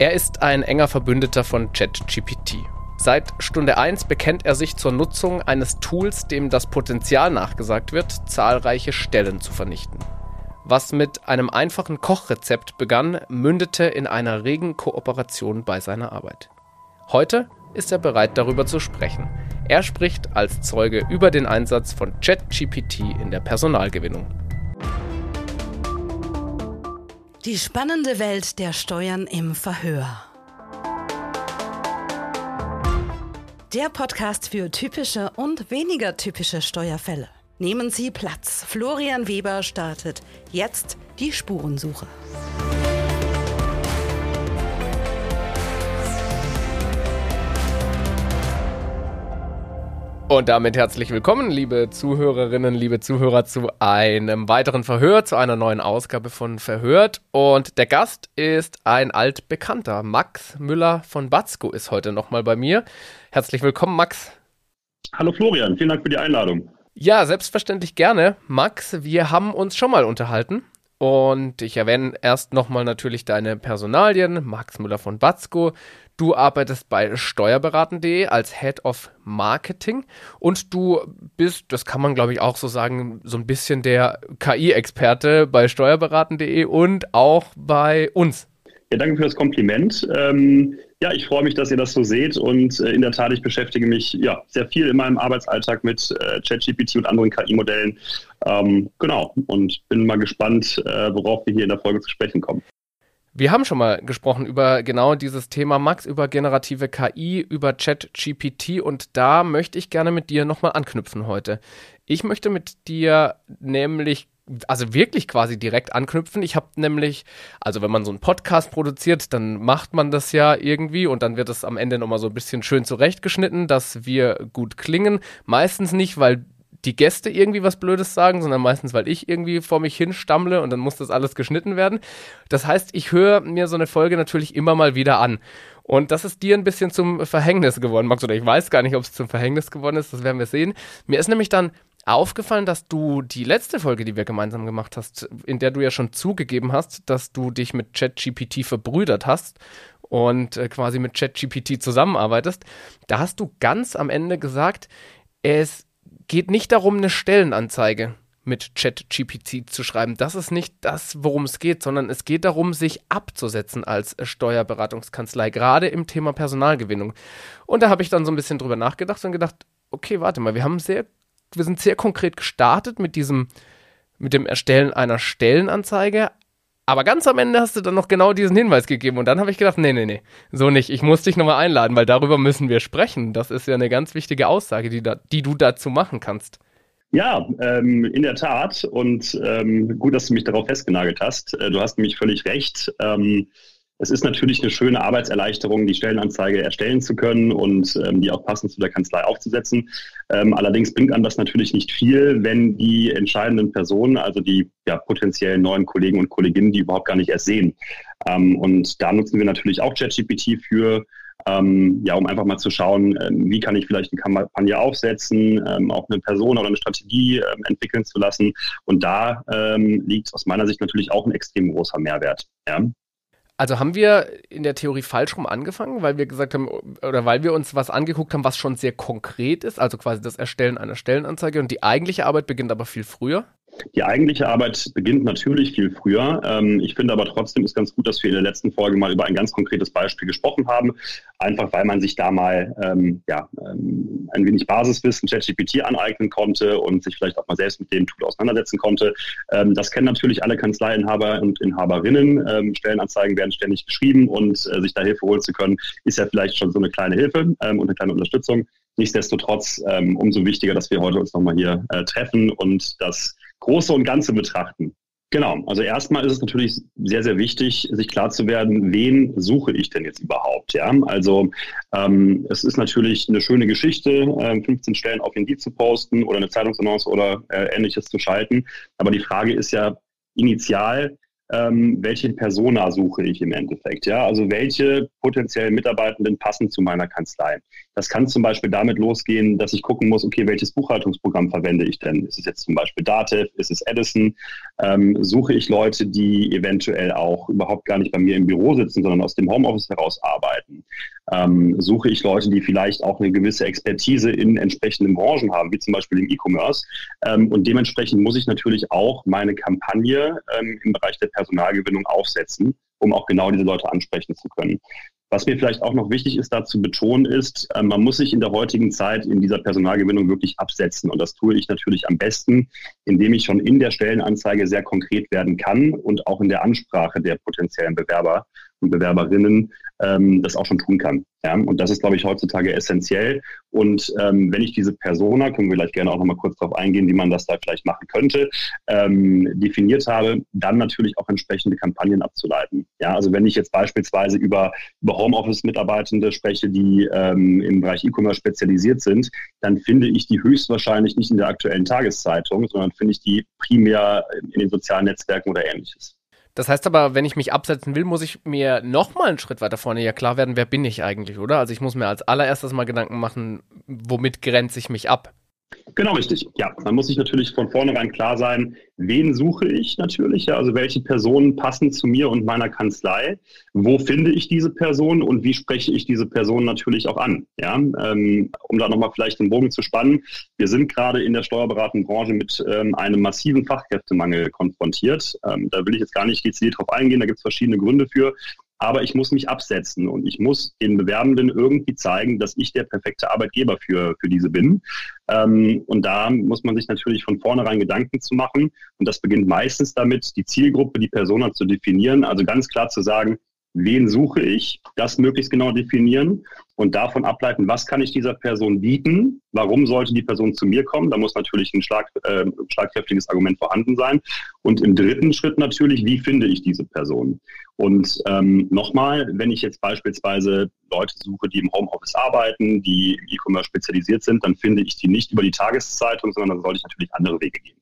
Er ist ein enger Verbündeter von ChatGPT. Seit Stunde 1 bekennt er sich zur Nutzung eines Tools, dem das Potenzial nachgesagt wird, zahlreiche Stellen zu vernichten. Was mit einem einfachen Kochrezept begann, mündete in einer regen Kooperation bei seiner Arbeit. Heute ist er bereit darüber zu sprechen. Er spricht als Zeuge über den Einsatz von ChatGPT in der Personalgewinnung. Die spannende Welt der Steuern im Verhör. Der Podcast für typische und weniger typische Steuerfälle. Nehmen Sie Platz. Florian Weber startet jetzt die Spurensuche. Und damit herzlich willkommen, liebe Zuhörerinnen, liebe Zuhörer, zu einem weiteren Verhör, zu einer neuen Ausgabe von Verhört. Und der Gast ist ein altbekannter. Max Müller von Batzko ist heute nochmal bei mir. Herzlich willkommen, Max. Hallo Florian, vielen Dank für die Einladung. Ja, selbstverständlich gerne. Max, wir haben uns schon mal unterhalten. Und ich erwähne erst nochmal natürlich deine Personalien. Max Müller von Batzko. Du arbeitest bei steuerberaten.de als Head of Marketing und du bist, das kann man glaube ich auch so sagen, so ein bisschen der KI-Experte bei steuerberaten.de und auch bei uns. Ja, danke für das Kompliment. Ähm, ja, ich freue mich, dass ihr das so seht und äh, in der Tat, ich beschäftige mich ja sehr viel in meinem Arbeitsalltag mit äh, ChatGPT und anderen KI-Modellen. Ähm, genau, und bin mal gespannt, äh, worauf wir hier in der Folge zu sprechen kommen. Wir haben schon mal gesprochen über genau dieses Thema, Max, über generative KI, über Chat-GPT und da möchte ich gerne mit dir nochmal anknüpfen heute. Ich möchte mit dir nämlich also wirklich quasi direkt anknüpfen. Ich habe nämlich, also wenn man so einen Podcast produziert, dann macht man das ja irgendwie und dann wird es am Ende nochmal so ein bisschen schön zurechtgeschnitten, dass wir gut klingen. Meistens nicht, weil die Gäste irgendwie was Blödes sagen, sondern meistens, weil ich irgendwie vor mich hin stammle und dann muss das alles geschnitten werden. Das heißt, ich höre mir so eine Folge natürlich immer mal wieder an. Und das ist dir ein bisschen zum Verhängnis geworden, Max, oder ich weiß gar nicht, ob es zum Verhängnis geworden ist, das werden wir sehen. Mir ist nämlich dann aufgefallen, dass du die letzte Folge, die wir gemeinsam gemacht hast, in der du ja schon zugegeben hast, dass du dich mit ChatGPT verbrüdert hast und äh, quasi mit ChatGPT zusammenarbeitest, da hast du ganz am Ende gesagt, es geht nicht darum, eine Stellenanzeige mit ChatGPT zu schreiben. Das ist nicht das, worum es geht, sondern es geht darum, sich abzusetzen als Steuerberatungskanzlei, gerade im Thema Personalgewinnung. Und da habe ich dann so ein bisschen drüber nachgedacht und gedacht, okay, warte mal, wir haben sehr, wir sind sehr konkret gestartet mit diesem, mit dem Erstellen einer Stellenanzeige, aber ganz am Ende hast du dann noch genau diesen Hinweis gegeben und dann habe ich gedacht, nee, nee, nee, so nicht. Ich muss dich nochmal einladen, weil darüber müssen wir sprechen. Das ist ja eine ganz wichtige Aussage, die, da, die du dazu machen kannst. Ja, ähm, in der Tat. Und ähm, gut, dass du mich darauf festgenagelt hast. Äh, du hast nämlich völlig recht. Ähm, es ist natürlich eine schöne Arbeitserleichterung, die Stellenanzeige erstellen zu können und ähm, die auch passend zu der Kanzlei aufzusetzen. Ähm, allerdings bringt einem das natürlich nicht viel, wenn die entscheidenden Personen, also die ja, potenziellen neuen Kollegen und Kolleginnen, die überhaupt gar nicht erst sehen. Ähm, und da nutzen wir natürlich auch ChatGPT für, ähm, ja, um einfach mal zu schauen, ähm, wie kann ich vielleicht eine Kampagne aufsetzen, ähm, auch eine Person oder eine Strategie ähm, entwickeln zu lassen. Und da ähm, liegt aus meiner Sicht natürlich auch ein extrem großer Mehrwert. Ja. Also haben wir in der Theorie falsch rum angefangen, weil wir gesagt haben, oder weil wir uns was angeguckt haben, was schon sehr konkret ist, also quasi das Erstellen einer Stellenanzeige und die eigentliche Arbeit beginnt aber viel früher? Die eigentliche Arbeit beginnt natürlich viel früher. Ähm, ich finde aber trotzdem ist ganz gut, dass wir in der letzten Folge mal über ein ganz konkretes Beispiel gesprochen haben, einfach weil man sich da mal ähm, ja, ähm, ein wenig Basiswissen ChatGPT aneignen konnte und sich vielleicht auch mal selbst mit dem Tool auseinandersetzen konnte. Ähm, das kennen natürlich alle Kanzleiinhaber und Inhaberinnen. Stellenanzeigen werden ständig geschrieben und äh, sich da Hilfe holen zu können, ist ja vielleicht schon so eine kleine Hilfe und eine kleine Unterstützung. Nichtsdestotrotz umso wichtiger, dass wir heute uns nochmal hier äh, treffen und das Große und Ganze betrachten. Genau, also erstmal ist es natürlich sehr, sehr wichtig, sich klar zu werden, wen suche ich denn jetzt überhaupt? Ja, also ähm, es ist natürlich eine schöne Geschichte, äh, 15 Stellen auf Indeed zu posten oder eine Zeitungsannonce oder äh, ähnliches zu schalten. Aber die Frage ist ja initial, ähm, welche Persona suche ich im Endeffekt? Ja, also welche potenziellen Mitarbeitenden passen zu meiner Kanzlei? Das kann zum Beispiel damit losgehen, dass ich gucken muss, okay, welches Buchhaltungsprogramm verwende ich denn? Ist es jetzt zum Beispiel Datev? Ist es Edison? Ähm, suche ich Leute, die eventuell auch überhaupt gar nicht bei mir im Büro sitzen, sondern aus dem Homeoffice heraus arbeiten? Ähm, suche ich Leute, die vielleicht auch eine gewisse Expertise in entsprechenden Branchen haben, wie zum Beispiel im E-Commerce? Ähm, und dementsprechend muss ich natürlich auch meine Kampagne ähm, im Bereich der Personalgewinnung aufsetzen, um auch genau diese Leute ansprechen zu können. Was mir vielleicht auch noch wichtig ist, da zu betonen, ist, äh, man muss sich in der heutigen Zeit in dieser Personalgewinnung wirklich absetzen. Und das tue ich natürlich am besten, indem ich schon in der Stellenanzeige sehr konkret werden kann und auch in der Ansprache der potenziellen Bewerber und Bewerberinnen ähm, das auch schon tun kann. Ja? Und das ist, glaube ich, heutzutage essentiell. Und ähm, wenn ich diese Persona, können wir gleich gerne auch nochmal kurz darauf eingehen, wie man das da vielleicht machen könnte, ähm, definiert habe, dann natürlich auch entsprechende Kampagnen abzuleiten. Ja, also wenn ich jetzt beispielsweise über, über Homeoffice-Mitarbeitende spreche, die ähm, im Bereich E-Commerce spezialisiert sind, dann finde ich die höchstwahrscheinlich nicht in der aktuellen Tageszeitung, sondern finde ich die primär in den sozialen Netzwerken oder ähnliches. Das heißt aber, wenn ich mich absetzen will, muss ich mir nochmal einen Schritt weiter vorne ja klar werden, wer bin ich eigentlich, oder? Also ich muss mir als allererstes mal Gedanken machen, womit grenze ich mich ab? Genau richtig. Ja, man muss sich natürlich von vornherein klar sein, wen suche ich natürlich, ja, also welche Personen passen zu mir und meiner Kanzlei, wo finde ich diese Person und wie spreche ich diese Person natürlich auch an, ja, ähm, um da nochmal vielleicht den Bogen zu spannen. Wir sind gerade in der steuerberatenden Branche mit ähm, einem massiven Fachkräftemangel konfrontiert. Ähm, da will ich jetzt gar nicht dezidiert drauf eingehen, da gibt es verschiedene Gründe für aber ich muss mich absetzen und ich muss den Bewerbenden irgendwie zeigen, dass ich der perfekte Arbeitgeber für, für diese bin. Ähm, und da muss man sich natürlich von vornherein Gedanken zu machen. Und das beginnt meistens damit, die Zielgruppe, die Persona zu definieren. Also ganz klar zu sagen, wen suche ich, das möglichst genau definieren und davon ableiten, was kann ich dieser Person bieten, warum sollte die Person zu mir kommen. Da muss natürlich ein schlag, äh, schlagkräftiges Argument vorhanden sein. Und im dritten Schritt natürlich, wie finde ich diese Person? Und ähm, nochmal, wenn ich jetzt beispielsweise Leute suche, die im Homeoffice arbeiten, die im E-Commerce spezialisiert sind, dann finde ich die nicht über die Tageszeitung, sondern dann sollte ich natürlich andere Wege gehen.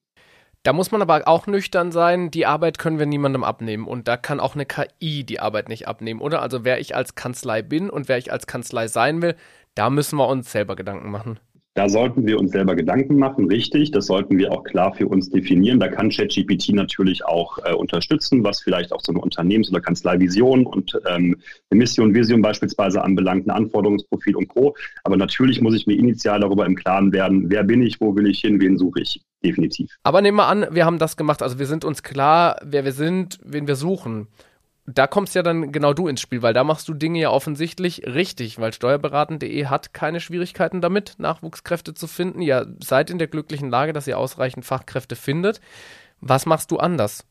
Da muss man aber auch nüchtern sein, die Arbeit können wir niemandem abnehmen und da kann auch eine KI die Arbeit nicht abnehmen, oder? Also wer ich als Kanzlei bin und wer ich als Kanzlei sein will, da müssen wir uns selber Gedanken machen. Da sollten wir uns selber Gedanken machen, richtig. Das sollten wir auch klar für uns definieren. Da kann ChatGPT natürlich auch äh, unterstützen, was vielleicht auch so eine Unternehmens- oder Kanzleivision und ähm, eine Mission, Vision beispielsweise anbelangt, ein Anforderungsprofil und Co. Aber natürlich muss ich mir initial darüber im Klaren werden, wer bin ich, wo will ich hin, wen suche ich. Definitiv. Aber nehmen wir an, wir haben das gemacht. Also wir sind uns klar, wer wir sind, wen wir suchen da kommst ja dann genau du ins Spiel, weil da machst du Dinge ja offensichtlich richtig, weil steuerberaten.de hat keine Schwierigkeiten damit, Nachwuchskräfte zu finden. Ihr seid in der glücklichen Lage, dass ihr ausreichend Fachkräfte findet. Was machst du anders?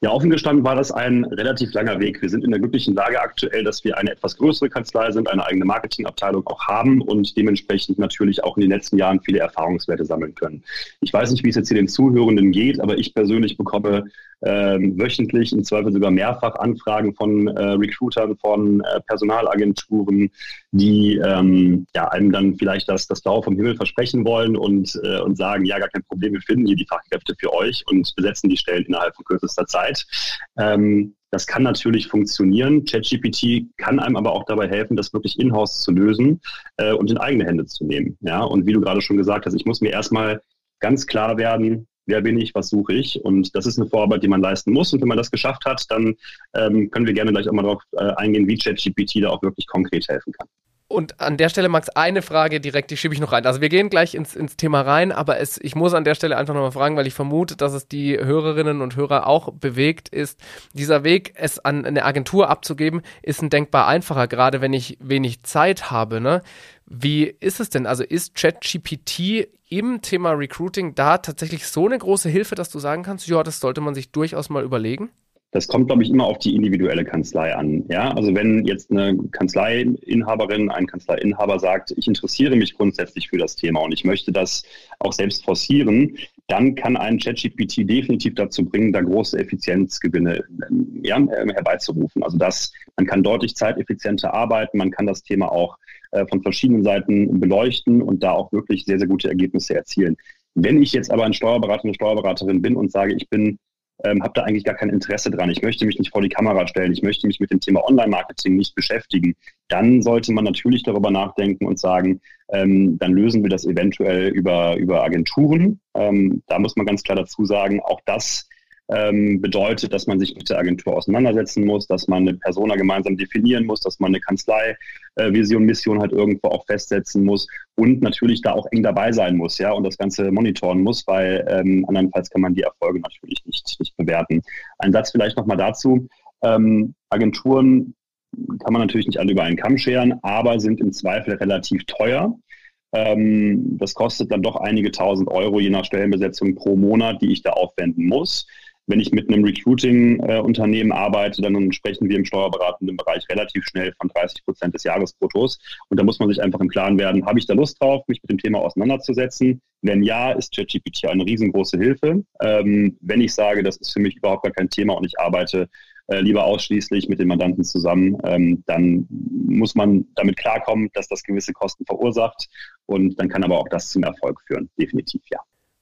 Ja, offen gestanden war das ein relativ langer Weg. Wir sind in der glücklichen Lage aktuell, dass wir eine etwas größere Kanzlei sind, eine eigene Marketingabteilung auch haben und dementsprechend natürlich auch in den letzten Jahren viele Erfahrungswerte sammeln können. Ich weiß nicht, wie es jetzt hier den Zuhörenden geht, aber ich persönlich bekomme wöchentlich, im Zweifel sogar mehrfach Anfragen von äh, Recruitern, von äh, Personalagenturen, die ähm, ja, einem dann vielleicht das, das Blaue vom Himmel versprechen wollen und, äh, und sagen, ja, gar kein Problem, wir finden hier die Fachkräfte für euch und besetzen die Stellen innerhalb von kürzester Zeit. Ähm, das kann natürlich funktionieren. ChatGPT kann einem aber auch dabei helfen, das wirklich in-house zu lösen äh, und in eigene Hände zu nehmen. Ja, und wie du gerade schon gesagt hast, ich muss mir erstmal ganz klar werden, wer bin ich, was suche ich. Und das ist eine Vorarbeit, die man leisten muss. Und wenn man das geschafft hat, dann ähm, können wir gerne gleich auch mal darauf äh, eingehen, wie ChatGPT da auch wirklich konkret helfen kann. Und an der Stelle, Max, eine Frage direkt, die schiebe ich noch rein. Also wir gehen gleich ins, ins Thema rein, aber es, ich muss an der Stelle einfach nochmal fragen, weil ich vermute, dass es die Hörerinnen und Hörer auch bewegt ist. Dieser Weg, es an eine Agentur abzugeben, ist ein denkbar einfacher, gerade wenn ich wenig Zeit habe. Ne? Wie ist es denn? Also ist ChatGPT im Thema Recruiting da tatsächlich so eine große Hilfe, dass du sagen kannst, ja, das sollte man sich durchaus mal überlegen? Das kommt, glaube ich, immer auf die individuelle Kanzlei an. Ja, also wenn jetzt eine Kanzleiinhaberin, ein Kanzleiinhaber sagt, ich interessiere mich grundsätzlich für das Thema und ich möchte das auch selbst forcieren, dann kann ein ChatGPT definitiv dazu bringen, da große Effizienzgewinne ja, herbeizurufen. Also dass man kann deutlich zeiteffizienter arbeiten, man kann das Thema auch von verschiedenen Seiten beleuchten und da auch wirklich sehr, sehr gute Ergebnisse erzielen. Wenn ich jetzt aber ein Steuerberater, eine Steuerberaterin bin und sage, ich bin ähm, habe da eigentlich gar kein Interesse dran. Ich möchte mich nicht vor die Kamera stellen. Ich möchte mich mit dem Thema Online-Marketing nicht beschäftigen. Dann sollte man natürlich darüber nachdenken und sagen, ähm, dann lösen wir das eventuell über, über Agenturen. Ähm, da muss man ganz klar dazu sagen, auch das ähm, bedeutet, dass man sich mit der Agentur auseinandersetzen muss, dass man eine Persona gemeinsam definieren muss, dass man eine Kanzlei, äh, Vision, Mission halt irgendwo auch festsetzen muss und natürlich da auch eng dabei sein muss, ja, und das Ganze monitoren muss, weil ähm, andernfalls kann man die Erfolge natürlich nicht, nicht bewerten. Ein Satz vielleicht nochmal dazu. Ähm, Agenturen kann man natürlich nicht alle über einen Kamm scheren, aber sind im Zweifel relativ teuer. Ähm, das kostet dann doch einige tausend Euro je nach Stellenbesetzung pro Monat, die ich da aufwenden muss. Wenn ich mit einem Recruiting-Unternehmen arbeite, dann sprechen wir im steuerberatenden Bereich relativ schnell von 30 Prozent des Jahresbruttos. Und da muss man sich einfach im Klaren werden, habe ich da Lust drauf, mich mit dem Thema auseinanderzusetzen? Wenn ja, ist ChatGPT eine riesengroße Hilfe. Ähm, wenn ich sage, das ist für mich überhaupt gar kein Thema und ich arbeite äh, lieber ausschließlich mit den Mandanten zusammen, ähm, dann muss man damit klarkommen, dass das gewisse Kosten verursacht. Und dann kann aber auch das zum Erfolg führen. Definitiv, ja.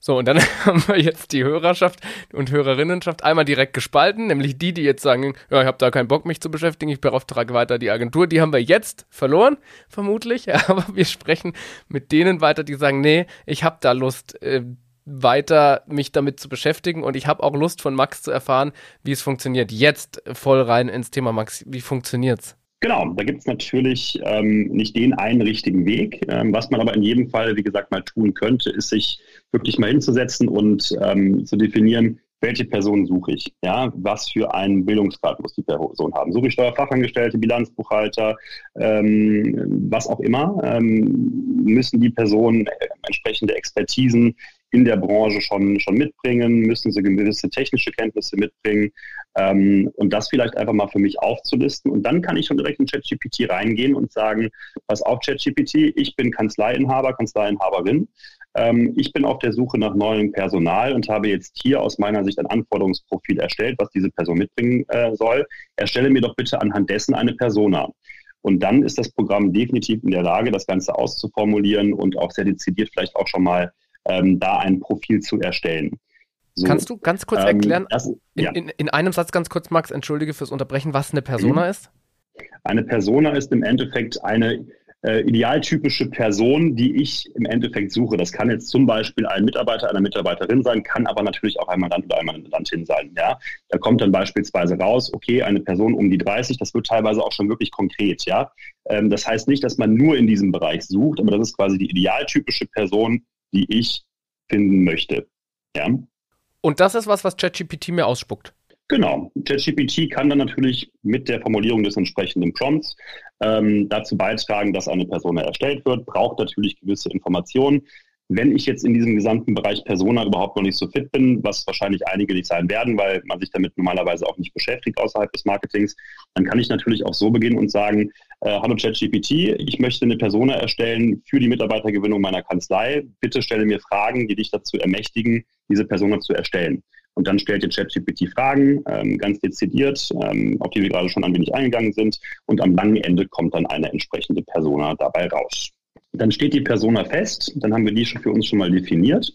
So, und dann haben wir jetzt die Hörerschaft und Hörerinnenschaft einmal direkt gespalten, nämlich die, die jetzt sagen, ja, ich habe da keinen Bock, mich zu beschäftigen, ich beauftrage weiter die Agentur. Die haben wir jetzt verloren, vermutlich. Aber wir sprechen mit denen weiter, die sagen, nee, ich habe da Lust, äh, weiter mich damit zu beschäftigen und ich habe auch Lust von Max zu erfahren, wie es funktioniert. Jetzt voll rein ins Thema Max, wie funktioniert's? Genau, da gibt es natürlich ähm, nicht den einen richtigen Weg. Ähm, was man aber in jedem Fall, wie gesagt, mal tun könnte, ist sich wirklich mal hinzusetzen und ähm, zu definieren, welche Person suche ich? Ja, was für einen Bildungsgrad muss die Person haben? Suche ich Steuerfachangestellte, Bilanzbuchhalter, ähm, was auch immer? Ähm, müssen die Personen äh, entsprechende Expertisen in der Branche schon, schon mitbringen? Müssen sie gewisse technische Kenntnisse mitbringen? Ähm, und das vielleicht einfach mal für mich aufzulisten. Und dann kann ich schon direkt in ChatGPT reingehen und sagen, pass auf ChatGPT, ich bin Kanzleiinhaber, Kanzleiinhaberin. Ähm, ich bin auf der Suche nach neuem Personal und habe jetzt hier aus meiner Sicht ein Anforderungsprofil erstellt, was diese Person mitbringen äh, soll. Erstelle mir doch bitte anhand dessen eine Persona. Und dann ist das Programm definitiv in der Lage, das Ganze auszuformulieren und auch sehr dezidiert vielleicht auch schon mal ähm, da ein Profil zu erstellen. So, Kannst du ganz kurz ähm, erklären, das, ja. in, in, in, einem Satz ganz kurz, Max, entschuldige fürs Unterbrechen, was eine Persona mhm. ist? Eine Persona ist im Endeffekt eine äh, idealtypische Person, die ich im Endeffekt suche. Das kann jetzt zum Beispiel ein Mitarbeiter, eine Mitarbeiterin sein, kann aber natürlich auch ein Mandant oder eine Mandantin sein. Ja? Da kommt dann beispielsweise raus, okay, eine Person um die 30, das wird teilweise auch schon wirklich konkret. Ja? Ähm, das heißt nicht, dass man nur in diesem Bereich sucht, aber das ist quasi die idealtypische Person, die ich finden möchte. Ja? Und das ist was, was ChatGPT mir ausspuckt. Genau. ChatGPT kann dann natürlich mit der Formulierung des entsprechenden Prompts ähm, dazu beitragen, dass eine Persona erstellt wird, braucht natürlich gewisse Informationen. Wenn ich jetzt in diesem gesamten Bereich Persona überhaupt noch nicht so fit bin, was wahrscheinlich einige nicht sein werden, weil man sich damit normalerweise auch nicht beschäftigt außerhalb des Marketings, dann kann ich natürlich auch so beginnen und sagen, äh, hallo ChatGPT, ich möchte eine Persona erstellen für die Mitarbeitergewinnung meiner Kanzlei. Bitte stelle mir Fragen, die dich dazu ermächtigen, diese Persona zu erstellen. Und dann stellt ihr ChatGPT Fragen, ähm, ganz dezidiert, ähm, auf die wir gerade schon ein wenig eingegangen sind. Und am langen Ende kommt dann eine entsprechende Persona dabei raus. Dann steht die Persona fest, dann haben wir die schon für uns schon mal definiert.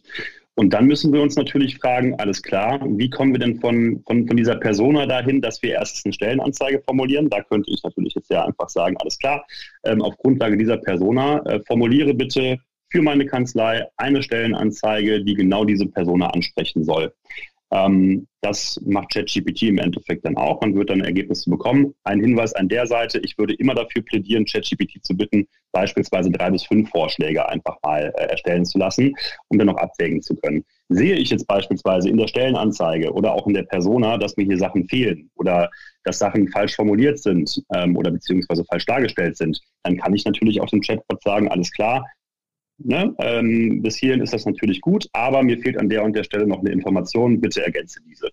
Und dann müssen wir uns natürlich fragen, alles klar, wie kommen wir denn von, von, von dieser Persona dahin, dass wir erst eine Stellenanzeige formulieren? Da könnte ich natürlich jetzt ja einfach sagen, alles klar, ähm, auf Grundlage dieser Persona äh, formuliere bitte für meine Kanzlei eine Stellenanzeige, die genau diese Persona ansprechen soll. Ähm, das macht ChatGPT im Endeffekt dann auch. Man wird dann Ergebnisse bekommen. Ein Hinweis an der Seite, ich würde immer dafür plädieren, ChatGPT zu bitten, beispielsweise drei bis fünf Vorschläge einfach mal äh, erstellen zu lassen, um dann noch abwägen zu können. Sehe ich jetzt beispielsweise in der Stellenanzeige oder auch in der Persona, dass mir hier Sachen fehlen oder dass Sachen falsch formuliert sind ähm, oder beziehungsweise falsch dargestellt sind, dann kann ich natürlich auch dem Chatbot sagen, alles klar, Ne? Ähm, bis hierhin ist das natürlich gut, aber mir fehlt an der und der Stelle noch eine Information. Bitte ergänze diese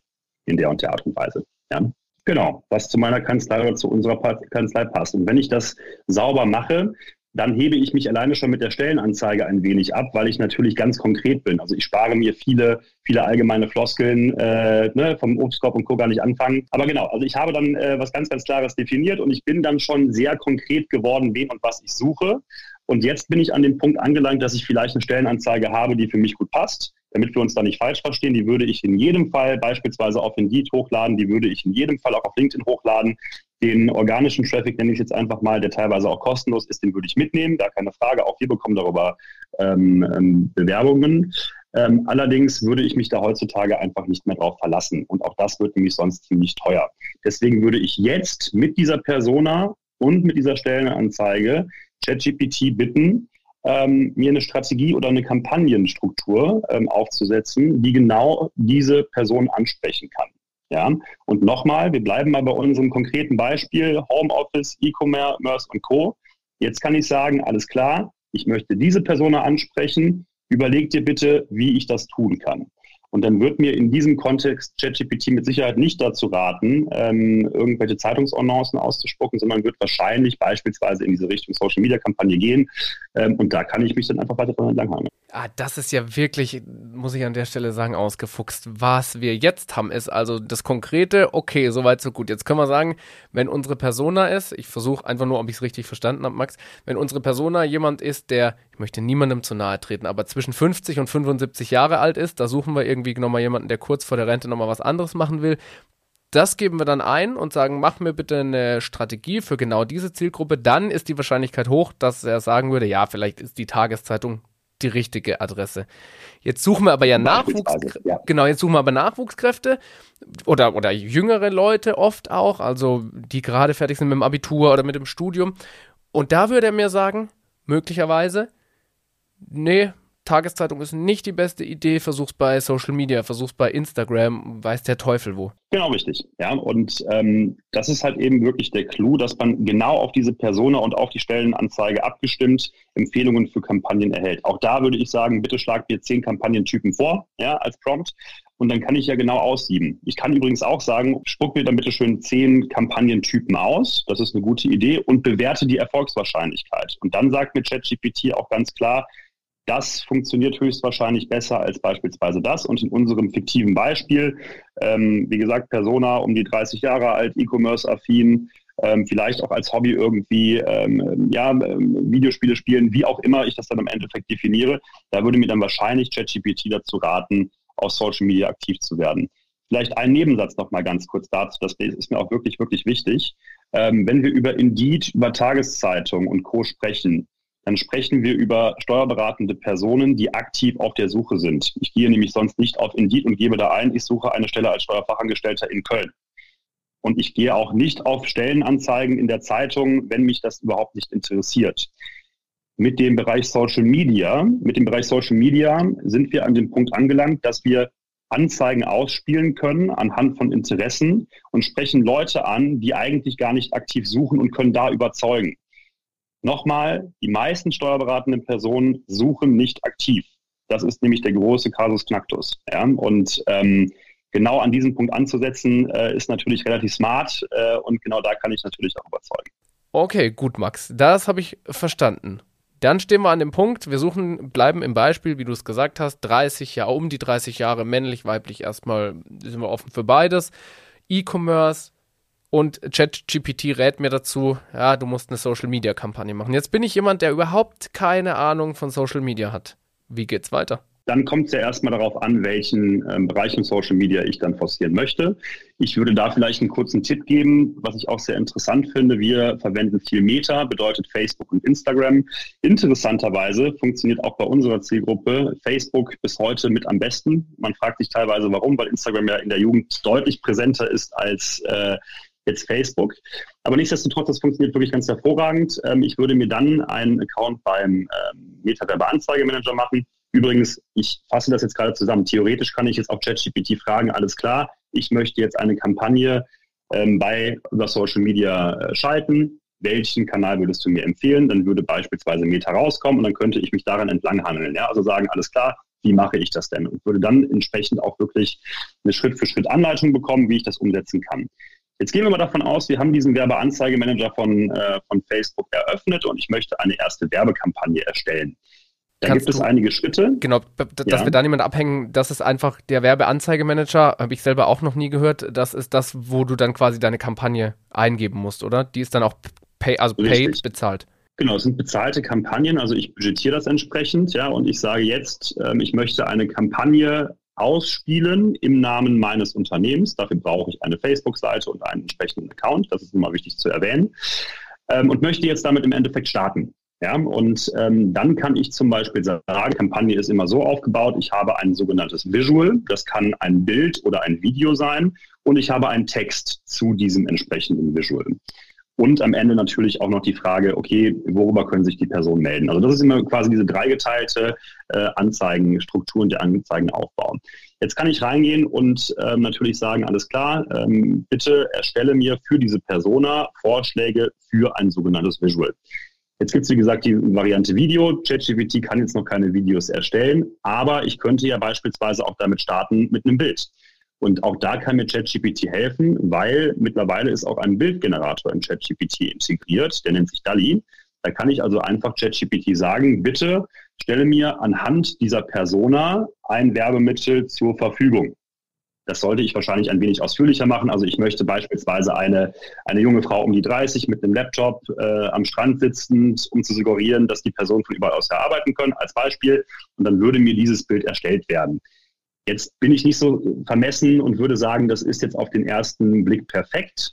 in der und der Art und Weise. Ja? Genau, was zu meiner Kanzlei oder zu unserer Kanzlei passt. Und wenn ich das sauber mache, dann hebe ich mich alleine schon mit der Stellenanzeige ein wenig ab, weil ich natürlich ganz konkret bin. Also ich spare mir viele, viele allgemeine Floskeln äh, ne, vom Obstkorb und Co. gar nicht anfangen. Aber genau, also ich habe dann äh, was ganz, ganz Klares definiert und ich bin dann schon sehr konkret geworden, wen und was ich suche. Und jetzt bin ich an dem Punkt angelangt, dass ich vielleicht eine Stellenanzeige habe, die für mich gut passt. damit wir uns da nicht falsch verstehen, die würde ich in jedem Fall beispielsweise auf Indeed hochladen, die würde ich in jedem Fall auch auf LinkedIn hochladen. Den organischen Traffic nenne ich jetzt einfach mal, der teilweise auch kostenlos ist, den würde ich mitnehmen, gar keine Frage. Auch wir bekommen darüber ähm, ähm, Bewerbungen. Ähm, allerdings würde ich mich da heutzutage einfach nicht mehr drauf verlassen. Und auch das wird nämlich sonst ziemlich teuer. Deswegen würde ich jetzt mit dieser Persona und mit dieser Stellenanzeige ChatGPT bitten, ähm, mir eine Strategie oder eine Kampagnenstruktur ähm, aufzusetzen, die genau diese Person ansprechen kann. Ja, und nochmal, wir bleiben mal bei unserem konkreten Beispiel Homeoffice, E-Commerce und Co. Jetzt kann ich sagen, alles klar, ich möchte diese Person ansprechen. Überleg dir bitte, wie ich das tun kann. Und dann wird mir in diesem Kontext ChatGPT mit Sicherheit nicht dazu raten, ähm, irgendwelche Zeitungsannoncen auszuspucken, sondern wird wahrscheinlich beispielsweise in diese Richtung Social Media Kampagne gehen. Ähm, und da kann ich mich dann einfach weiter dran entlanghangeln. Ah, das ist ja wirklich, muss ich an der Stelle sagen, ausgefuchst. Was wir jetzt haben, ist also das Konkrete, okay, soweit, so gut. Jetzt können wir sagen, wenn unsere Persona ist, ich versuche einfach nur, ob ich es richtig verstanden habe, Max, wenn unsere Persona jemand ist, der, ich möchte niemandem zu nahe treten, aber zwischen 50 und 75 Jahre alt ist, da suchen wir irgendwie nochmal jemanden, der kurz vor der Rente nochmal was anderes machen will. Das geben wir dann ein und sagen, mach mir bitte eine Strategie für genau diese Zielgruppe. Dann ist die Wahrscheinlichkeit hoch, dass er sagen würde, ja, vielleicht ist die Tageszeitung die richtige Adresse. Jetzt suchen wir aber ja Nachwuchskräfte. Ja. Genau, jetzt suchen wir aber Nachwuchskräfte oder, oder jüngere Leute oft auch, also die gerade fertig sind mit dem Abitur oder mit dem Studium. Und da würde er mir sagen, möglicherweise, nee, Tageszeitung ist nicht die beste Idee, versuch's bei Social Media, versuch's bei Instagram, weiß der Teufel wo. Genau richtig. Ja, und ähm, das ist halt eben wirklich der Clou, dass man genau auf diese Persona und auf die Stellenanzeige abgestimmt Empfehlungen für Kampagnen erhält. Auch da würde ich sagen, bitte schlag mir zehn Kampagnentypen vor, ja, als Prompt. Und dann kann ich ja genau aussieben. Ich kann übrigens auch sagen, spuck mir dann bitte schön zehn Kampagnentypen aus. Das ist eine gute Idee und bewerte die Erfolgswahrscheinlichkeit. Und dann sagt mir ChatGPT auch ganz klar, das funktioniert höchstwahrscheinlich besser als beispielsweise das. Und in unserem fiktiven Beispiel, ähm, wie gesagt, Persona um die 30 Jahre alt, E-Commerce-affin, ähm, vielleicht auch als Hobby irgendwie ähm, ja, ähm, Videospiele spielen, wie auch immer ich das dann im Endeffekt definiere, da würde mir dann wahrscheinlich ChatGPT dazu raten, auf Social Media aktiv zu werden. Vielleicht ein Nebensatz noch mal ganz kurz dazu, das ist mir auch wirklich, wirklich wichtig. Ähm, wenn wir über Indeed, über Tageszeitungen und Co. sprechen, dann sprechen wir über steuerberatende Personen, die aktiv auf der Suche sind. Ich gehe nämlich sonst nicht auf Indeed und gebe da ein, ich suche eine Stelle als Steuerfachangestellter in Köln. Und ich gehe auch nicht auf Stellenanzeigen in der Zeitung, wenn mich das überhaupt nicht interessiert. Mit dem Bereich Social Media, mit dem Bereich Social Media sind wir an dem Punkt angelangt, dass wir Anzeigen ausspielen können anhand von Interessen und sprechen Leute an, die eigentlich gar nicht aktiv suchen und können da überzeugen. Nochmal, die meisten steuerberatenden Personen suchen nicht aktiv. Das ist nämlich der große Kasus Knacktus. Ja? Und ähm, genau an diesem Punkt anzusetzen, äh, ist natürlich relativ smart äh, und genau da kann ich natürlich auch überzeugen. Okay, gut, Max. Das habe ich verstanden. Dann stehen wir an dem Punkt, wir suchen, bleiben im Beispiel, wie du es gesagt hast, 30 Jahre, um die 30 Jahre, männlich, weiblich, erstmal sind wir offen für beides. E-Commerce, und ChatGPT rät mir dazu, ja, du musst eine Social Media Kampagne machen. Jetzt bin ich jemand, der überhaupt keine Ahnung von Social Media hat. Wie geht's weiter? Dann kommt es ja erstmal darauf an, welchen ähm, Bereich in Social Media ich dann forcieren möchte. Ich würde da vielleicht einen kurzen Tipp geben, was ich auch sehr interessant finde. Wir verwenden viel Meta, bedeutet Facebook und Instagram. Interessanterweise funktioniert auch bei unserer Zielgruppe Facebook bis heute mit am besten. Man fragt sich teilweise, warum, weil Instagram ja in der Jugend deutlich präsenter ist als äh, jetzt Facebook. Aber nichtsdestotrotz, das funktioniert wirklich ganz hervorragend. Ähm, ich würde mir dann einen Account beim ähm, Metawerbe Anzeigemanager machen. Übrigens, ich fasse das jetzt gerade zusammen. Theoretisch kann ich jetzt auf ChatGPT fragen, alles klar, ich möchte jetzt eine Kampagne ähm, bei über Social Media äh, schalten. Welchen Kanal würdest du mir empfehlen? Dann würde beispielsweise Meta rauskommen und dann könnte ich mich daran entlang handeln. Ja? Also sagen, alles klar, wie mache ich das denn? Und würde dann entsprechend auch wirklich eine Schritt-für-Schritt-Anleitung bekommen, wie ich das umsetzen kann. Jetzt gehen wir mal davon aus, wir haben diesen Werbeanzeigemanager von, äh, von Facebook eröffnet und ich möchte eine erste Werbekampagne erstellen. Da Kannst gibt es einige Schritte. Genau, dass ja. wir da niemand abhängen, das ist einfach der Werbeanzeigemanager, habe ich selber auch noch nie gehört. Das ist das, wo du dann quasi deine Kampagne eingeben musst, oder? Die ist dann auch pay, also paid bezahlt. Genau, es sind bezahlte Kampagnen, also ich budgetiere das entsprechend, ja, und ich sage jetzt, ähm, ich möchte eine Kampagne ausspielen im Namen meines Unternehmens. Dafür brauche ich eine Facebook-Seite und einen entsprechenden Account. Das ist immer wichtig zu erwähnen. Ähm, und möchte jetzt damit im Endeffekt starten. Ja, und ähm, dann kann ich zum Beispiel sagen, Kampagne ist immer so aufgebaut, ich habe ein sogenanntes Visual, das kann ein Bild oder ein Video sein und ich habe einen Text zu diesem entsprechenden Visual. Und am Ende natürlich auch noch die Frage, okay, worüber können sich die Personen melden? Also das ist immer quasi diese dreigeteilte äh, Anzeigenstruktur und der Anzeigenaufbau. Jetzt kann ich reingehen und ähm, natürlich sagen, alles klar, ähm, bitte erstelle mir für diese Persona Vorschläge für ein sogenanntes Visual. Jetzt gibt es, wie gesagt, die Variante Video. ChatGPT kann jetzt noch keine Videos erstellen, aber ich könnte ja beispielsweise auch damit starten mit einem Bild. Und auch da kann mir ChatGPT helfen, weil mittlerweile ist auch ein Bildgenerator in ChatGPT integriert, der nennt sich DALI. Da kann ich also einfach ChatGPT sagen, bitte stelle mir anhand dieser Persona ein Werbemittel zur Verfügung. Das sollte ich wahrscheinlich ein wenig ausführlicher machen. Also ich möchte beispielsweise eine, eine junge Frau um die 30 mit einem Laptop äh, am Strand sitzend, um zu suggerieren, dass die Personen von überall aus arbeiten können, als Beispiel. Und dann würde mir dieses Bild erstellt werden. Jetzt bin ich nicht so vermessen und würde sagen, das ist jetzt auf den ersten Blick perfekt.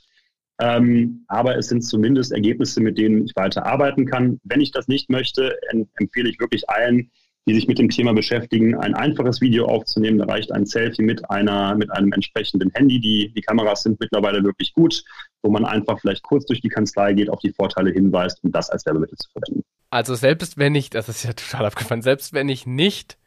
Ähm, aber es sind zumindest Ergebnisse, mit denen ich weiter arbeiten kann. Wenn ich das nicht möchte, empfehle ich wirklich allen, die sich mit dem Thema beschäftigen, ein einfaches Video aufzunehmen. Da reicht ein Selfie mit einer, mit einem entsprechenden Handy. Die, die Kameras sind mittlerweile wirklich gut, wo man einfach vielleicht kurz durch die Kanzlei geht, auf die Vorteile hinweist, um das als Werbemittel zu verwenden. Also selbst wenn ich, das ist ja total abgefahren, selbst wenn ich nicht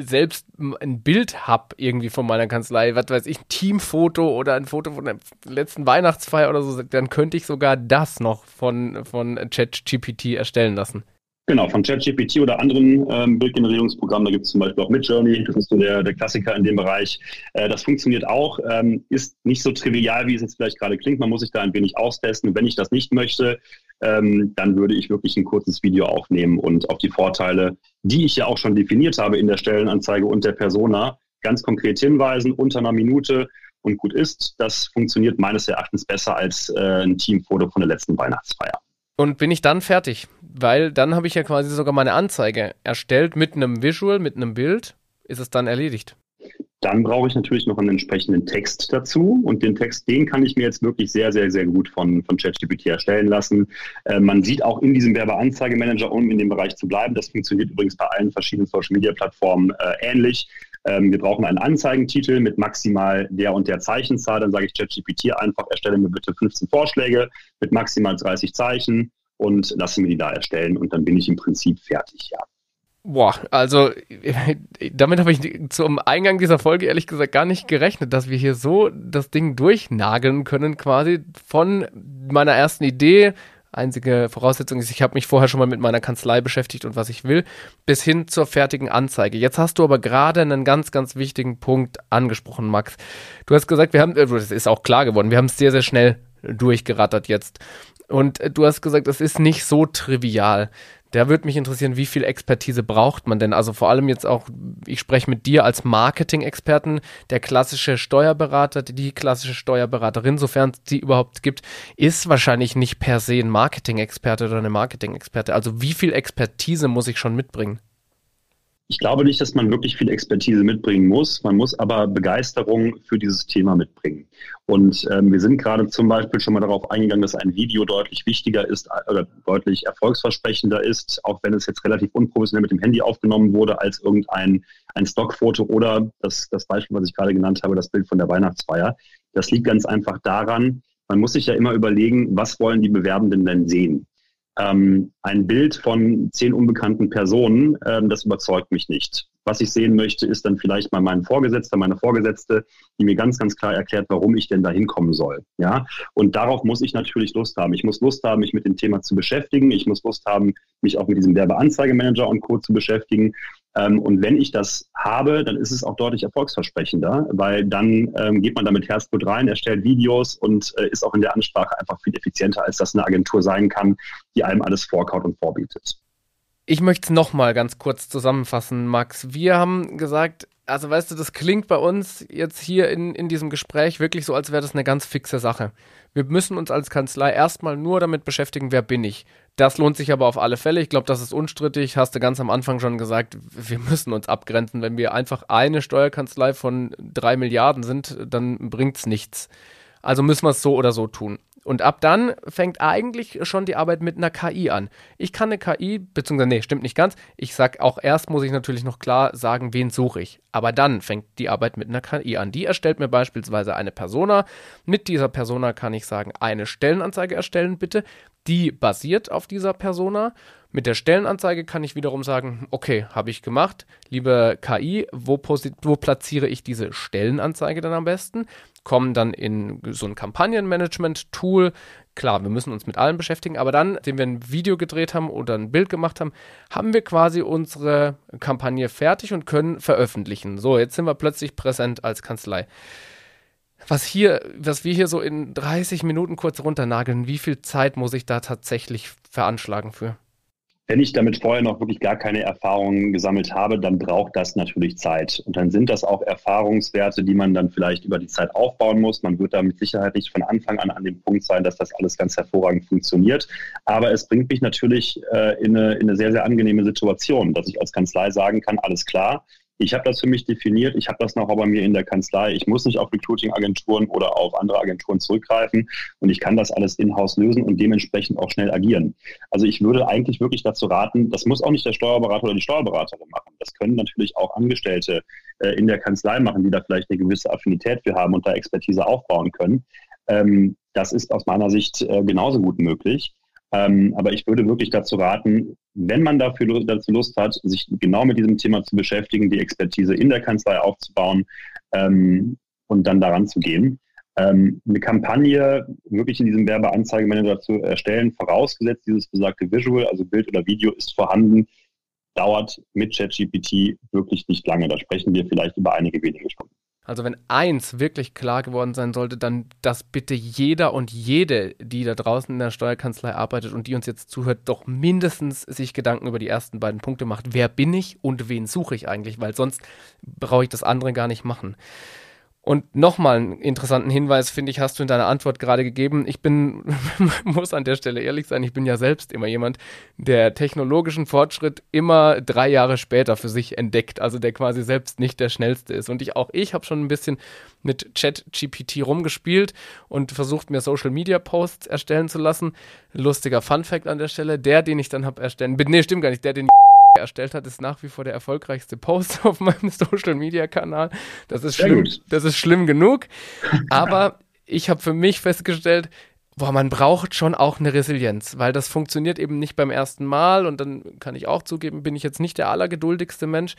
selbst ein Bild habe irgendwie von meiner Kanzlei, was weiß ich, ein Teamfoto oder ein Foto von der letzten Weihnachtsfeier oder so, dann könnte ich sogar das noch von, von ChatGPT erstellen lassen. Genau, von ChatGPT oder anderen ähm, Bildgenerierungsprogrammen. Da gibt es zum Beispiel auch Midjourney, das ist so der, der Klassiker in dem Bereich. Äh, das funktioniert auch, ähm, ist nicht so trivial, wie es jetzt vielleicht gerade klingt. Man muss sich da ein wenig austesten. wenn ich das nicht möchte, ähm, dann würde ich wirklich ein kurzes Video aufnehmen und auf die Vorteile, die ich ja auch schon definiert habe in der Stellenanzeige und der Persona, ganz konkret hinweisen, unter einer Minute und gut ist. Das funktioniert meines Erachtens besser als äh, ein Teamfoto von der letzten Weihnachtsfeier. Und bin ich dann fertig? Weil dann habe ich ja quasi sogar meine Anzeige erstellt mit einem Visual, mit einem Bild. Ist es dann erledigt? Dann brauche ich natürlich noch einen entsprechenden Text dazu. Und den Text, den kann ich mir jetzt wirklich sehr, sehr, sehr gut von, von ChatGPT erstellen lassen. Äh, man sieht auch in diesem Werbeanzeigemanager, um in dem Bereich zu bleiben, das funktioniert übrigens bei allen verschiedenen Social-Media-Plattformen äh, ähnlich. Ähm, wir brauchen einen Anzeigentitel mit maximal der und der Zeichenzahl. Dann sage ich ChatGPT einfach, erstelle mir bitte 15 Vorschläge mit maximal 30 Zeichen und lasse mir die da erstellen. Und dann bin ich im Prinzip fertig, ja. Boah, also damit habe ich zum Eingang dieser Folge ehrlich gesagt gar nicht gerechnet, dass wir hier so das Ding durchnageln können, quasi von meiner ersten Idee. Einzige Voraussetzung ist, ich habe mich vorher schon mal mit meiner Kanzlei beschäftigt und was ich will, bis hin zur fertigen Anzeige. Jetzt hast du aber gerade einen ganz, ganz wichtigen Punkt angesprochen, Max. Du hast gesagt, wir haben, äh, das ist auch klar geworden, wir haben es sehr, sehr schnell durchgerattert jetzt. Und du hast gesagt, es ist nicht so trivial. Da würde mich interessieren, wie viel Expertise braucht man denn? Also vor allem jetzt auch, ich spreche mit dir als Marketing-Experten, der klassische Steuerberater, die klassische Steuerberaterin, sofern es sie überhaupt gibt, ist wahrscheinlich nicht per se ein Marketing-Experte oder eine Marketing-Experte. Also wie viel Expertise muss ich schon mitbringen? Ich glaube nicht, dass man wirklich viel Expertise mitbringen muss. Man muss aber Begeisterung für dieses Thema mitbringen. Und ähm, wir sind gerade zum Beispiel schon mal darauf eingegangen, dass ein Video deutlich wichtiger ist oder deutlich erfolgsversprechender ist, auch wenn es jetzt relativ unprofessionell mit dem Handy aufgenommen wurde, als irgendein ein Stockfoto oder das, das Beispiel, was ich gerade genannt habe, das Bild von der Weihnachtsfeier. Das liegt ganz einfach daran, man muss sich ja immer überlegen, was wollen die Bewerbenden denn sehen? Ähm, ein Bild von zehn unbekannten Personen, ähm, das überzeugt mich nicht. Was ich sehen möchte, ist dann vielleicht mal mein Vorgesetzter, meine Vorgesetzte, die mir ganz, ganz klar erklärt, warum ich denn da hinkommen soll. Ja, und darauf muss ich natürlich Lust haben. Ich muss Lust haben, mich mit dem Thema zu beschäftigen. Ich muss Lust haben, mich auch mit diesem Werbeanzeigemanager und Co. zu beschäftigen. Ähm, und wenn ich das habe, dann ist es auch deutlich erfolgsversprechender, weil dann ähm, geht man damit Herzblut rein, erstellt Videos und äh, ist auch in der Ansprache einfach viel effizienter, als das eine Agentur sein kann, die einem alles vorkaut und vorbietet. Ich möchte es nochmal ganz kurz zusammenfassen, Max. Wir haben gesagt, also weißt du, das klingt bei uns jetzt hier in, in diesem Gespräch wirklich so, als wäre das eine ganz fixe Sache. Wir müssen uns als Kanzlei erstmal nur damit beschäftigen, wer bin ich. Das lohnt sich aber auf alle Fälle. Ich glaube, das ist unstrittig. Hast du ganz am Anfang schon gesagt, wir müssen uns abgrenzen. Wenn wir einfach eine Steuerkanzlei von drei Milliarden sind, dann bringt es nichts. Also müssen wir es so oder so tun. Und ab dann fängt eigentlich schon die Arbeit mit einer KI an. Ich kann eine KI, beziehungsweise, nee, stimmt nicht ganz. Ich sag auch erst, muss ich natürlich noch klar sagen, wen suche ich. Aber dann fängt die Arbeit mit einer KI an. Die erstellt mir beispielsweise eine Persona. Mit dieser Persona kann ich sagen, eine Stellenanzeige erstellen, bitte. Die basiert auf dieser Persona. Mit der Stellenanzeige kann ich wiederum sagen, okay, habe ich gemacht. Liebe KI, wo, wo platziere ich diese Stellenanzeige dann am besten? kommen dann in so ein Kampagnenmanagement-Tool. Klar, wir müssen uns mit allem beschäftigen, aber dann, indem wir ein Video gedreht haben oder ein Bild gemacht haben, haben wir quasi unsere Kampagne fertig und können veröffentlichen. So, jetzt sind wir plötzlich präsent als Kanzlei. Was hier, was wir hier so in 30 Minuten kurz runternageln, wie viel Zeit muss ich da tatsächlich veranschlagen für? Wenn ich damit vorher noch wirklich gar keine Erfahrungen gesammelt habe, dann braucht das natürlich Zeit. Und dann sind das auch Erfahrungswerte, die man dann vielleicht über die Zeit aufbauen muss. Man wird da mit Sicherheit nicht von Anfang an an dem Punkt sein, dass das alles ganz hervorragend funktioniert. Aber es bringt mich natürlich äh, in, eine, in eine sehr, sehr angenehme Situation, dass ich als Kanzlei sagen kann, alles klar, ich habe das für mich definiert, ich habe das noch bei mir in der Kanzlei. Ich muss nicht auf Recruiting-Agenturen oder auf andere Agenturen zurückgreifen und ich kann das alles in-house lösen und dementsprechend auch schnell agieren. Also ich würde eigentlich wirklich dazu raten, das muss auch nicht der Steuerberater oder die Steuerberaterin machen. Das können natürlich auch Angestellte äh, in der Kanzlei machen, die da vielleicht eine gewisse Affinität für haben und da Expertise aufbauen können. Ähm, das ist aus meiner Sicht äh, genauso gut möglich. Ähm, aber ich würde wirklich dazu raten, wenn man dafür dazu Lust hat, sich genau mit diesem Thema zu beschäftigen, die Expertise in der Kanzlei aufzubauen ähm, und dann daran zu gehen. Ähm, eine Kampagne wirklich in diesem Werbeanzeigemanager zu erstellen, vorausgesetzt dieses besagte Visual, also Bild oder Video ist vorhanden, dauert mit ChatGPT wirklich nicht lange. Da sprechen wir vielleicht über einige wenige Stunden. Also wenn eins wirklich klar geworden sein sollte, dann, dass bitte jeder und jede, die da draußen in der Steuerkanzlei arbeitet und die uns jetzt zuhört, doch mindestens sich Gedanken über die ersten beiden Punkte macht. Wer bin ich und wen suche ich eigentlich? Weil sonst brauche ich das andere gar nicht machen. Und nochmal einen interessanten Hinweis, finde ich, hast du in deiner Antwort gerade gegeben. Ich bin, muss an der Stelle ehrlich sein, ich bin ja selbst immer jemand, der technologischen Fortschritt immer drei Jahre später für sich entdeckt, also der quasi selbst nicht der schnellste ist. Und ich auch ich habe schon ein bisschen mit ChatGPT rumgespielt und versucht, mir Social Media Posts erstellen zu lassen. Lustiger Fun Fact an der Stelle, der, den ich dann habe erstellen, nee, stimmt gar nicht, der, den erstellt hat, ist nach wie vor der erfolgreichste Post auf meinem Social Media Kanal. Das ist schlimm, das ist schlimm genug. Aber ich habe für mich festgestellt, boah, man braucht schon auch eine Resilienz, weil das funktioniert eben nicht beim ersten Mal und dann kann ich auch zugeben, bin ich jetzt nicht der allergeduldigste Mensch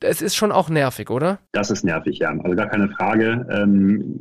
es ist schon auch nervig, oder? Das ist nervig, ja. Also gar keine Frage. Ähm,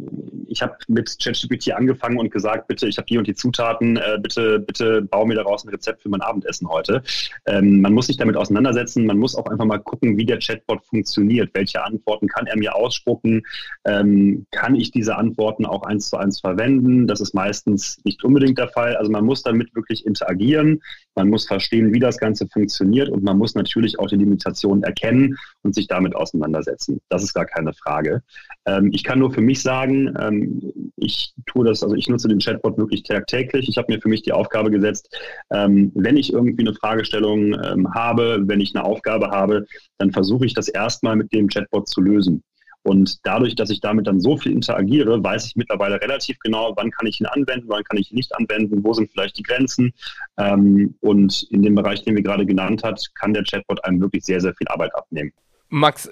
ich habe mit ChatGPT angefangen und gesagt, bitte, ich habe die und die Zutaten, äh, bitte, bitte bau mir daraus ein Rezept für mein Abendessen heute. Ähm, man muss sich damit auseinandersetzen, man muss auch einfach mal gucken, wie der Chatbot funktioniert. Welche Antworten kann er mir ausspucken? Ähm, kann ich diese Antworten auch eins zu eins verwenden? Das ist meistens nicht unbedingt der Fall. Also man muss damit wirklich interagieren, man muss verstehen, wie das Ganze funktioniert und man muss natürlich auch die Limitationen erkennen und sich damit auseinandersetzen. Das ist gar keine Frage. Ähm, ich kann nur für mich sagen, ähm, ich tue das, also ich nutze den Chatbot wirklich tagtäglich. Ich habe mir für mich die Aufgabe gesetzt, ähm, wenn ich irgendwie eine Fragestellung ähm, habe, wenn ich eine Aufgabe habe, dann versuche ich das erstmal mit dem Chatbot zu lösen. Und dadurch, dass ich damit dann so viel interagiere, weiß ich mittlerweile relativ genau, wann kann ich ihn anwenden, wann kann ich ihn nicht anwenden, wo sind vielleicht die Grenzen. Ähm, und in dem Bereich, den wir gerade genannt hat, kann der Chatbot einem wirklich sehr, sehr viel Arbeit abnehmen. Max,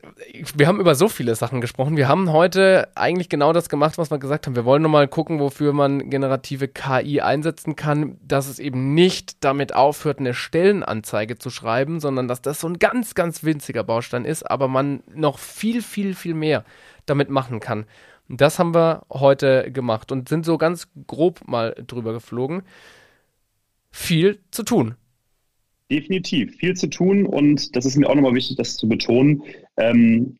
wir haben über so viele Sachen gesprochen. Wir haben heute eigentlich genau das gemacht, was wir gesagt haben. Wir wollen nochmal gucken, wofür man generative KI einsetzen kann, dass es eben nicht damit aufhört, eine Stellenanzeige zu schreiben, sondern dass das so ein ganz, ganz winziger Baustein ist, aber man noch viel, viel, viel mehr damit machen kann. Das haben wir heute gemacht und sind so ganz grob mal drüber geflogen. Viel zu tun. Definitiv. Viel zu tun und das ist mir auch nochmal wichtig, das zu betonen. Ähm,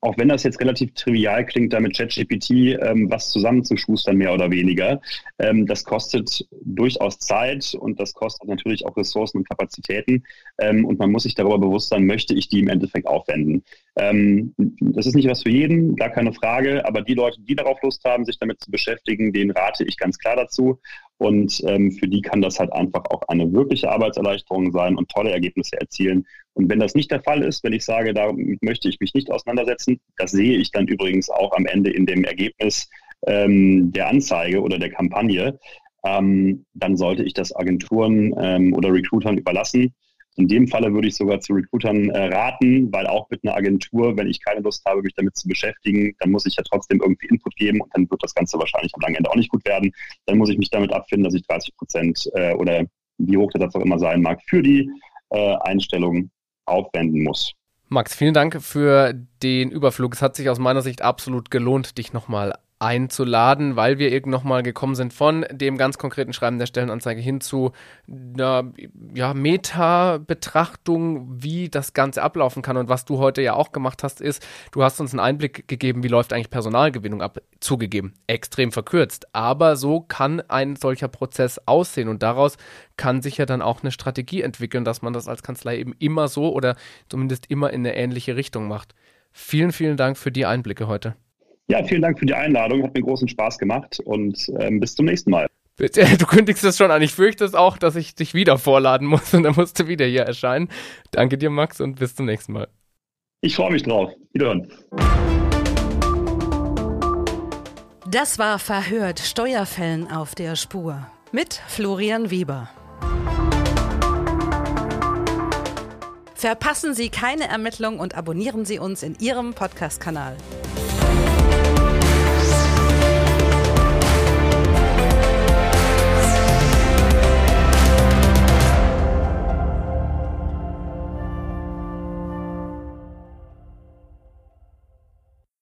auch wenn das jetzt relativ trivial klingt, da mit ChatGPT ähm, was zusammenzuschustern, mehr oder weniger, ähm, das kostet durchaus Zeit und das kostet natürlich auch Ressourcen und Kapazitäten. Ähm, und man muss sich darüber bewusst sein, möchte ich die im Endeffekt aufwenden. Ähm, das ist nicht was für jeden, gar keine Frage, aber die Leute, die darauf Lust haben, sich damit zu beschäftigen, denen rate ich ganz klar dazu. Und ähm, für die kann das halt einfach auch eine wirkliche Arbeitserleichterung sein und tolle Ergebnisse erzielen. Und wenn das nicht der Fall ist, wenn ich sage, damit möchte ich mich nicht auseinandersetzen, das sehe ich dann übrigens auch am Ende in dem Ergebnis ähm, der Anzeige oder der Kampagne, ähm, dann sollte ich das Agenturen ähm, oder Recruitern überlassen. In dem Falle würde ich sogar zu Recruitern äh, raten, weil auch mit einer Agentur, wenn ich keine Lust habe, mich damit zu beschäftigen, dann muss ich ja trotzdem irgendwie Input geben und dann wird das Ganze wahrscheinlich am langen Ende auch nicht gut werden. Dann muss ich mich damit abfinden, dass ich 30 Prozent äh, oder wie hoch der Satz auch immer sein mag, für die äh, Einstellung aufwenden muss. Max, vielen Dank für den Überflug. Es hat sich aus meiner Sicht absolut gelohnt, dich nochmal einzuladen, weil wir eben nochmal gekommen sind von dem ganz konkreten Schreiben der Stellenanzeige hin zu einer ja, Meta-Betrachtung, wie das Ganze ablaufen kann. Und was du heute ja auch gemacht hast, ist, du hast uns einen Einblick gegeben, wie läuft eigentlich Personalgewinnung ab. Zugegeben, extrem verkürzt. Aber so kann ein solcher Prozess aussehen und daraus kann sich ja dann auch eine Strategie entwickeln, dass man das als Kanzlei eben immer so oder zumindest immer in eine ähnliche Richtung macht. Vielen, vielen Dank für die Einblicke heute. Ja, vielen Dank für die Einladung. Hat mir großen Spaß gemacht und ähm, bis zum nächsten Mal. Du kündigst es schon an. Ich fürchte es auch, dass ich dich wieder vorladen muss und dann musst du wieder hier erscheinen. Danke dir, Max, und bis zum nächsten Mal. Ich freue mich drauf. Wiederhören. Das war Verhört Steuerfällen auf der Spur mit Florian Weber. Verpassen Sie keine Ermittlung und abonnieren Sie uns in Ihrem Podcast-Kanal.